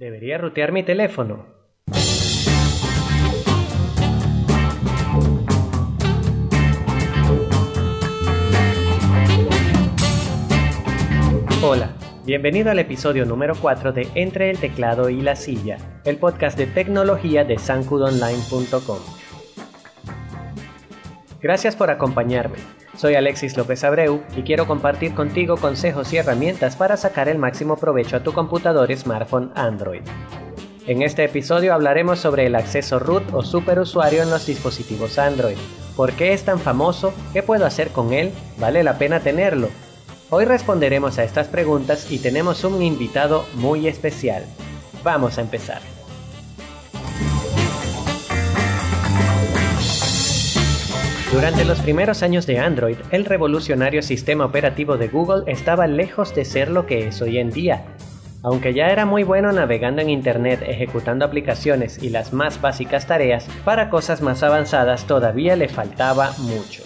Debería rutear mi teléfono. Hola, bienvenido al episodio número 4 de Entre el teclado y la silla, el podcast de tecnología de sancudonline.com. Gracias por acompañarme. Soy Alexis López Abreu y quiero compartir contigo consejos y herramientas para sacar el máximo provecho a tu computador smartphone Android. En este episodio hablaremos sobre el acceso root o superusuario en los dispositivos Android. ¿Por qué es tan famoso? ¿Qué puedo hacer con él? ¿Vale la pena tenerlo? Hoy responderemos a estas preguntas y tenemos un invitado muy especial. Vamos a empezar. Durante los primeros años de Android, el revolucionario sistema operativo de Google estaba lejos de ser lo que es hoy en día. Aunque ya era muy bueno navegando en Internet ejecutando aplicaciones y las más básicas tareas, para cosas más avanzadas todavía le faltaba mucho.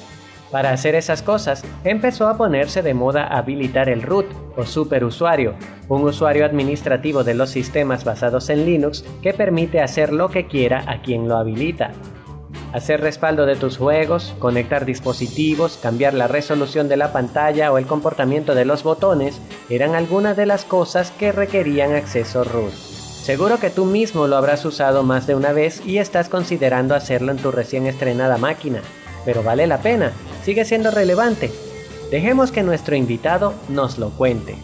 Para hacer esas cosas, empezó a ponerse de moda habilitar el root o superusuario, un usuario administrativo de los sistemas basados en Linux que permite hacer lo que quiera a quien lo habilita, hacer respaldo de tus juegos, conectar dispositivos, cambiar la resolución de la pantalla o el comportamiento de los botones eran algunas de las cosas que requerían acceso root. Seguro que tú mismo lo habrás usado más de una vez y estás considerando hacerlo en tu recién estrenada máquina, pero vale la pena, sigue siendo relevante. Dejemos que nuestro invitado nos lo cuente.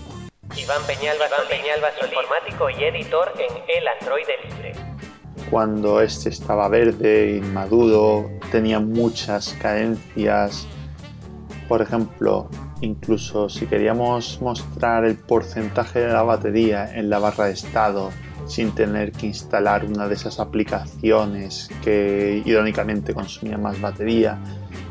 Iván Peñalba, Iván Peñalba, informático y editor en El Android Libre cuando este estaba verde, inmaduro, tenía muchas carencias. Por ejemplo, incluso si queríamos mostrar el porcentaje de la batería en la barra de estado sin tener que instalar una de esas aplicaciones que irónicamente consumía más batería,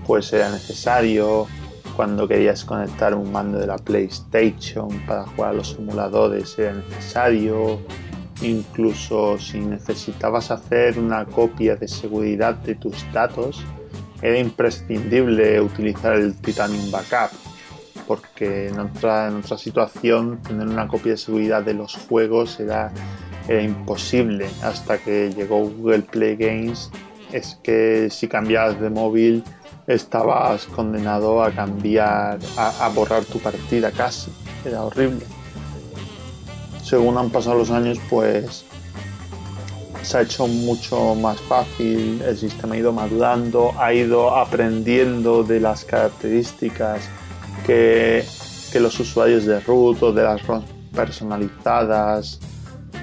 pues era necesario. Cuando querías conectar un mando de la PlayStation para jugar a los simuladores era necesario Incluso si necesitabas hacer una copia de seguridad de tus datos, era imprescindible utilizar el Titanium Backup, porque en otra, en otra situación tener una copia de seguridad de los juegos era, imposible hasta que llegó Google Play Games. Es que si cambiabas de móvil estabas condenado a cambiar, a borrar tu partida casi. Era horrible según han pasado los años, pues se ha hecho mucho más fácil, el sistema ha ido madurando, ha ido aprendiendo de las características que, los usuarios de root o de las ROMs personalizadas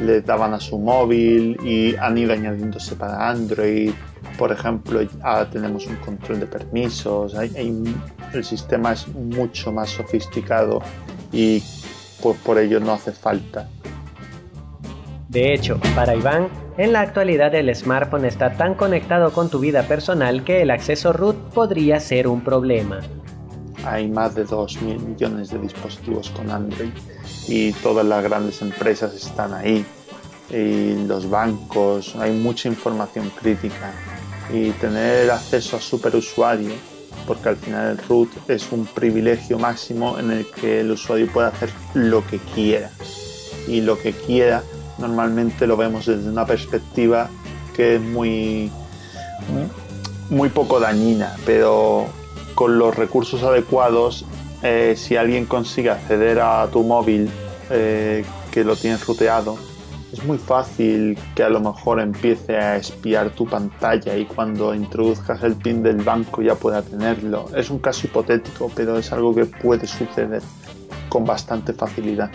le daban a su móvil y han ido añadiéndose para Android. Por ejemplo, ahora tenemos un control de permisos, el sistema es mucho más sofisticado y pues por ello no hace falta de hecho, para Iván, en la actualidad el smartphone está tan conectado con tu vida personal que el acceso root podría ser un problema. Hay más de 2.000 millones de dispositivos con Android y todas las grandes empresas están ahí. Y los bancos, hay mucha información crítica. Y tener acceso a superusuario, porque al final el root es un privilegio máximo en el que el usuario puede hacer lo que quiera. Y lo que quiera normalmente lo vemos desde una perspectiva que es muy, muy poco dañina, pero con los recursos adecuados, eh, si alguien consigue acceder a tu móvil eh, que lo tienes ruteado, es muy fácil que a lo mejor empiece a espiar tu pantalla y cuando introduzcas el pin del banco ya pueda tenerlo. Es un caso hipotético, pero es algo que puede suceder con bastante facilidad.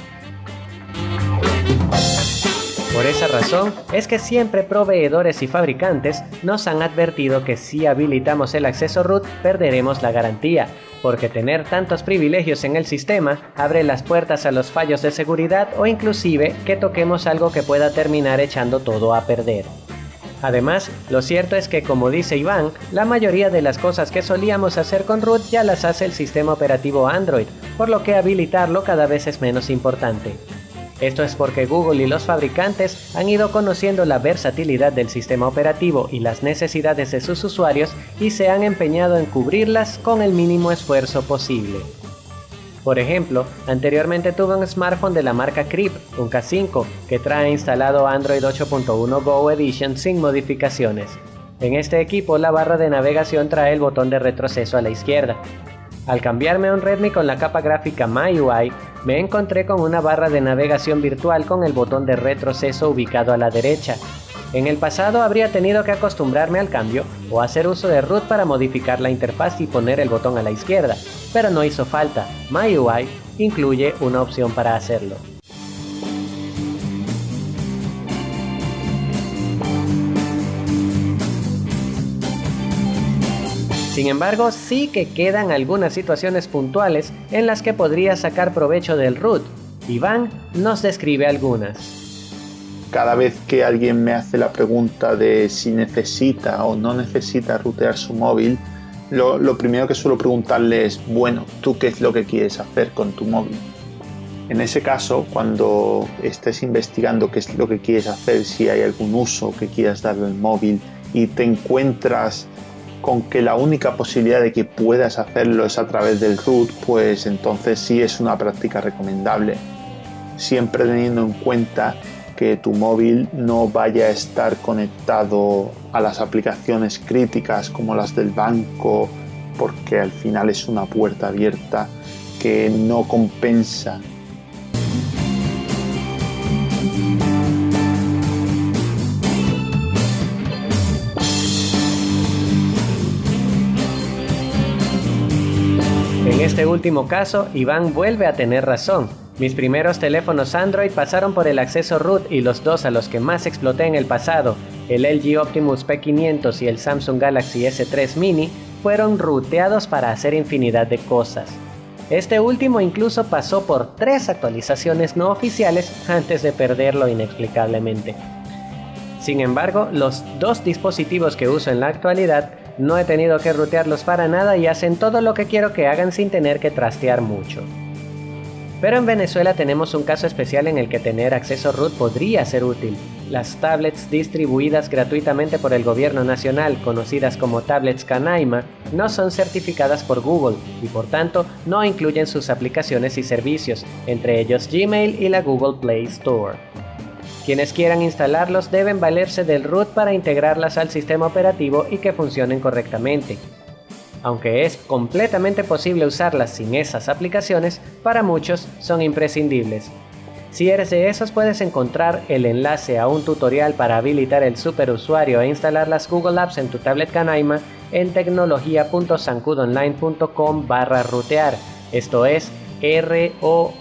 Por esa razón es que siempre proveedores y fabricantes nos han advertido que si habilitamos el acceso root perderemos la garantía, porque tener tantos privilegios en el sistema abre las puertas a los fallos de seguridad o inclusive que toquemos algo que pueda terminar echando todo a perder. Además, lo cierto es que como dice Iván, la mayoría de las cosas que solíamos hacer con root ya las hace el sistema operativo Android, por lo que habilitarlo cada vez es menos importante. Esto es porque Google y los fabricantes han ido conociendo la versatilidad del sistema operativo y las necesidades de sus usuarios y se han empeñado en cubrirlas con el mínimo esfuerzo posible. Por ejemplo, anteriormente tuve un smartphone de la marca Crip, un K5, que trae instalado Android 8.1 Go Edition sin modificaciones. En este equipo la barra de navegación trae el botón de retroceso a la izquierda. Al cambiarme a un Redmi con la capa gráfica MyUI, me encontré con una barra de navegación virtual con el botón de retroceso ubicado a la derecha. En el pasado habría tenido que acostumbrarme al cambio o hacer uso de root para modificar la interfaz y poner el botón a la izquierda, pero no hizo falta. MyUI incluye una opción para hacerlo. Sin embargo, sí que quedan algunas situaciones puntuales en las que podría sacar provecho del root. Iván nos describe algunas. Cada vez que alguien me hace la pregunta de si necesita o no necesita rutear su móvil, lo, lo primero que suelo preguntarle es, bueno, ¿tú qué es lo que quieres hacer con tu móvil? En ese caso, cuando estés investigando qué es lo que quieres hacer, si hay algún uso que quieras darle al móvil y te encuentras con que la única posibilidad de que puedas hacerlo es a través del root, pues entonces sí es una práctica recomendable. Siempre teniendo en cuenta que tu móvil no vaya a estar conectado a las aplicaciones críticas como las del banco, porque al final es una puerta abierta que no compensa En este último caso, Iván vuelve a tener razón. Mis primeros teléfonos Android pasaron por el acceso root y los dos a los que más exploté en el pasado, el LG Optimus P500 y el Samsung Galaxy S3 Mini, fueron ruteados para hacer infinidad de cosas. Este último incluso pasó por tres actualizaciones no oficiales antes de perderlo inexplicablemente. Sin embargo, los dos dispositivos que uso en la actualidad no he tenido que rutearlos para nada y hacen todo lo que quiero que hagan sin tener que trastear mucho. Pero en Venezuela tenemos un caso especial en el que tener acceso root podría ser útil. Las tablets distribuidas gratuitamente por el gobierno nacional, conocidas como tablets Canaima, no son certificadas por Google y por tanto no incluyen sus aplicaciones y servicios, entre ellos Gmail y la Google Play Store. Quienes quieran instalarlos deben valerse del root para integrarlas al sistema operativo y que funcionen correctamente. Aunque es completamente posible usarlas sin esas aplicaciones, para muchos son imprescindibles. Si eres de esos puedes encontrar el enlace a un tutorial para habilitar el superusuario e instalar las Google Apps en tu tablet Canaima en tecnología.sancudonline.com barra rutear. Esto es R-O-O-T-E-A-R.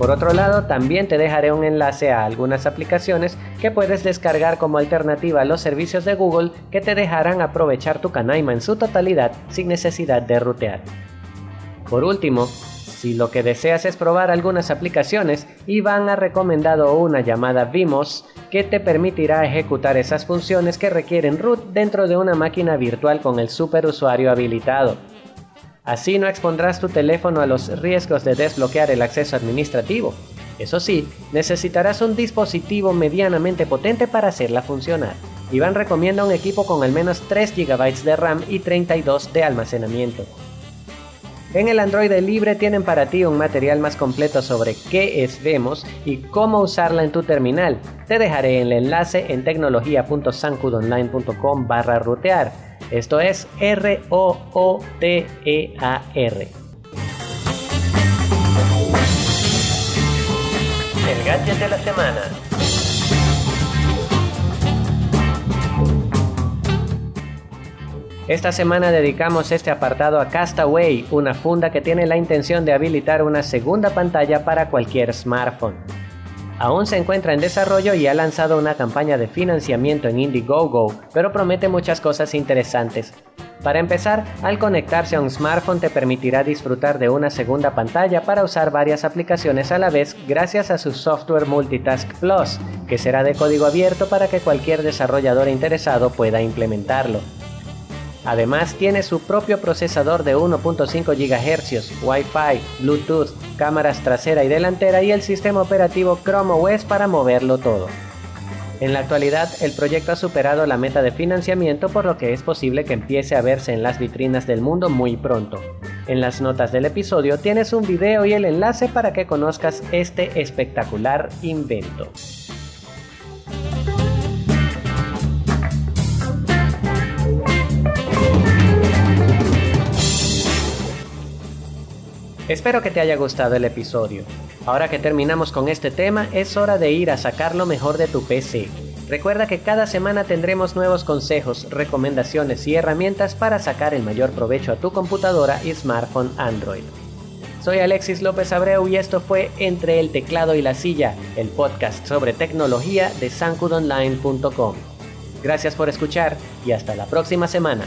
Por otro lado, también te dejaré un enlace a algunas aplicaciones que puedes descargar como alternativa a los servicios de Google que te dejarán aprovechar tu Canaima en su totalidad sin necesidad de rutear. Por último, si lo que deseas es probar algunas aplicaciones, Iván ha recomendado una llamada Vimos que te permitirá ejecutar esas funciones que requieren root dentro de una máquina virtual con el superusuario habilitado. Así no expondrás tu teléfono a los riesgos de desbloquear el acceso administrativo. Eso sí, necesitarás un dispositivo medianamente potente para hacerla funcionar. Iván recomienda un equipo con al menos 3 GB de RAM y 32 de almacenamiento. En el Android libre tienen para ti un material más completo sobre qué es Vemos y cómo usarla en tu terminal. Te dejaré el enlace en tecnología.sancudonline.com barra rutear esto es R-O-O-T-E-A-R. El gadget de la semana. Esta semana dedicamos este apartado a Castaway, una funda que tiene la intención de habilitar una segunda pantalla para cualquier smartphone aún se encuentra en desarrollo y ha lanzado una campaña de financiamiento en Indiegogo, pero promete muchas cosas interesantes. Para empezar, al conectarse a un smartphone te permitirá disfrutar de una segunda pantalla para usar varias aplicaciones a la vez gracias a su software Multitask Plus, que será de código abierto para que cualquier desarrollador interesado pueda implementarlo. Además tiene su propio procesador de 1.5 GHz, Wi-Fi, Bluetooth, cámaras trasera y delantera y el sistema operativo Chrome OS para moverlo todo. En la actualidad, el proyecto ha superado la meta de financiamiento por lo que es posible que empiece a verse en las vitrinas del mundo muy pronto. En las notas del episodio tienes un video y el enlace para que conozcas este espectacular invento. Espero que te haya gustado el episodio. Ahora que terminamos con este tema, es hora de ir a sacar lo mejor de tu PC. Recuerda que cada semana tendremos nuevos consejos, recomendaciones y herramientas para sacar el mayor provecho a tu computadora y smartphone Android. Soy Alexis López Abreu y esto fue Entre el teclado y la silla, el podcast sobre tecnología de sancudonline.com. Gracias por escuchar y hasta la próxima semana.